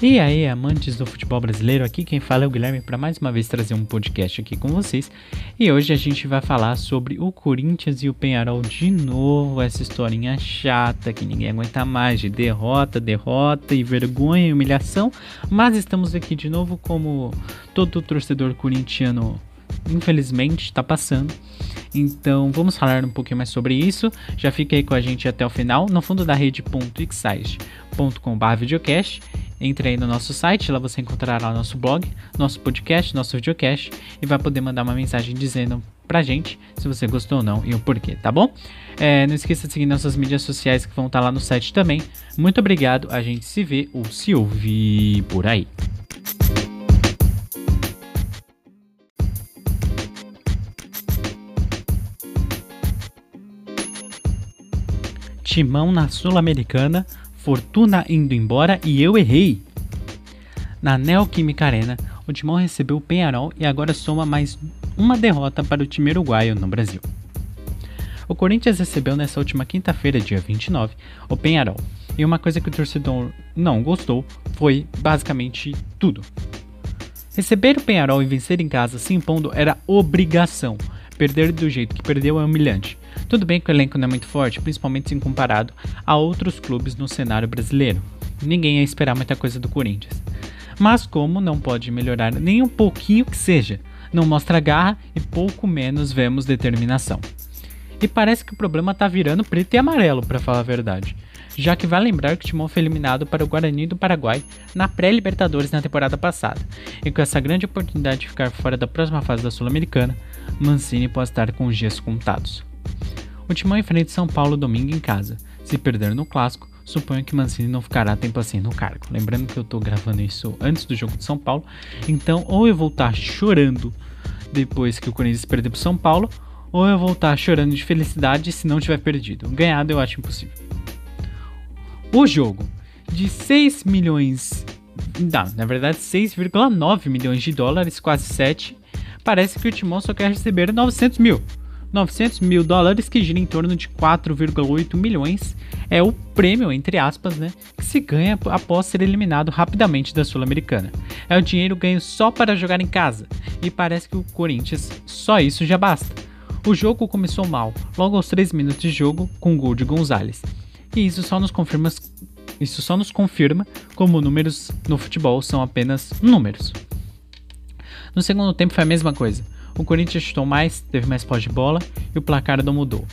E aí, amantes do futebol brasileiro, aqui quem fala é o Guilherme para mais uma vez trazer um podcast aqui com vocês. E hoje a gente vai falar sobre o Corinthians e o Penharol de novo, essa historinha chata que ninguém aguenta mais de derrota, derrota e vergonha e humilhação. Mas estamos aqui de novo como todo torcedor corintiano infelizmente está passando. Então vamos falar um pouquinho mais sobre isso. Já fica aí com a gente até o final no fundo da rede.excite.com.br videocast entre aí no nosso site, lá você encontrará o nosso blog, nosso podcast, nosso videocast e vai poder mandar uma mensagem dizendo pra gente se você gostou ou não e o porquê, tá bom? É, não esqueça de seguir nossas mídias sociais que vão estar lá no site também. Muito obrigado, a gente se vê ou se ouvir por aí. Timão na Sul-Americana Fortuna indo embora e eu errei. Na Neoquímica Arena, o Timão recebeu o Penharol e agora soma mais uma derrota para o time uruguaio no Brasil. O Corinthians recebeu nessa última quinta-feira, dia 29, o Penharol. E uma coisa que o torcedor não gostou foi basicamente tudo. Receber o Penharol e vencer em casa se impondo era obrigação. Perder do jeito que perdeu é humilhante. Tudo bem que o elenco não é muito forte, principalmente se comparado a outros clubes no cenário brasileiro. Ninguém ia esperar muita coisa do Corinthians. Mas como não pode melhorar nem um pouquinho que seja, não mostra garra e pouco menos vemos determinação. E parece que o problema tá virando preto e amarelo, para falar a verdade. Já que vai lembrar que o Timão foi eliminado para o Guarani do Paraguai na pré-Libertadores na temporada passada. E com essa grande oportunidade de ficar fora da próxima fase da Sul-Americana, Mancini pode estar com os dias contados. O Timão enfrenta São Paulo domingo em casa. Se perder no clássico, suponho que Mancini não ficará tempo assim no cargo. Lembrando que eu tô gravando isso antes do jogo de São Paulo, então ou eu vou estar chorando depois que o Corinthians perder pro São Paulo, ou eu vou estar chorando de felicidade se não tiver perdido. Ganhado eu acho impossível. O jogo de 6 milhões, não, na verdade 6,9 milhões de dólares, quase 7, parece que o Timão só quer receber 900 mil. 900 mil dólares, que gira em torno de 4,8 milhões, é o prêmio, entre aspas, né, que se ganha após ser eliminado rapidamente da Sul-Americana. É o dinheiro ganho só para jogar em casa, e parece que o Corinthians só isso já basta. O jogo começou mal, logo aos 3 minutos de jogo, com o gol de Gonzalez. E isso só nos confirma, isso só nos confirma como números no futebol são apenas números. No segundo tempo foi a mesma coisa. O Corinthians chutou mais, teve mais pós de bola e o placar não mudou.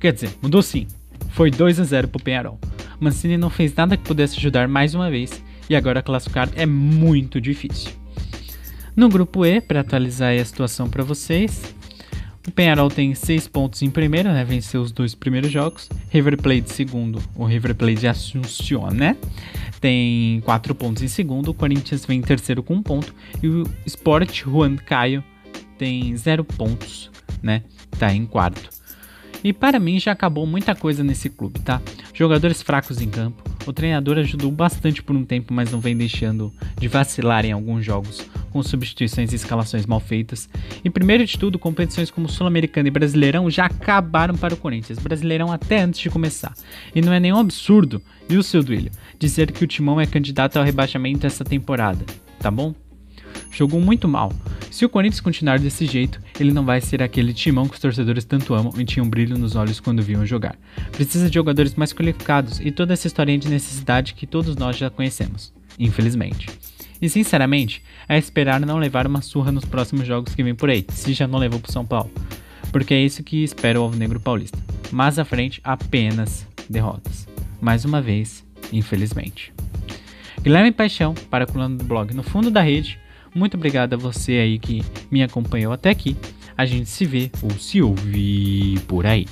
Quer dizer, mudou sim. Foi 2 a 0 para o Penharol. Mancini não fez nada que pudesse ajudar mais uma vez e agora classificar é muito difícil. No grupo E, para atualizar a situação para vocês, o Penharol tem 6 pontos em primeiro, né? Venceu os dois primeiros jogos. River Plate segundo, o River Plate de Assunción, né? Tem 4 pontos em segundo. O Corinthians vem em terceiro com um ponto. E o Sport Juan Caio tem zero pontos, né? Tá em quarto. E para mim já acabou muita coisa nesse clube, tá? Jogadores fracos em campo. O treinador ajudou bastante por um tempo, mas não vem deixando de vacilar em alguns jogos, com substituições e escalações mal feitas. E primeiro de tudo, competições como Sul-Americana e Brasileirão já acabaram para o Corinthians. Brasileirão até antes de começar. E não é nenhum absurdo, viu, seu Duílio, dizer que o Timão é candidato ao rebaixamento essa temporada, tá bom? Jogou muito mal, se o Corinthians continuar desse jeito, ele não vai ser aquele timão que os torcedores tanto amam e tinham brilho nos olhos quando viam jogar. Precisa de jogadores mais qualificados e toda essa historinha de necessidade que todos nós já conhecemos, infelizmente. E sinceramente, é esperar não levar uma surra nos próximos jogos que vem por aí, se já não levou pro São Paulo. Porque é isso que espera o Alvinegro Paulista. Mais à frente, apenas derrotas. Mais uma vez, infelizmente. Guilherme Paixão, para a do blog No Fundo da Rede, muito obrigado a você aí que me acompanhou até aqui. A gente se vê ou se ouve por aí.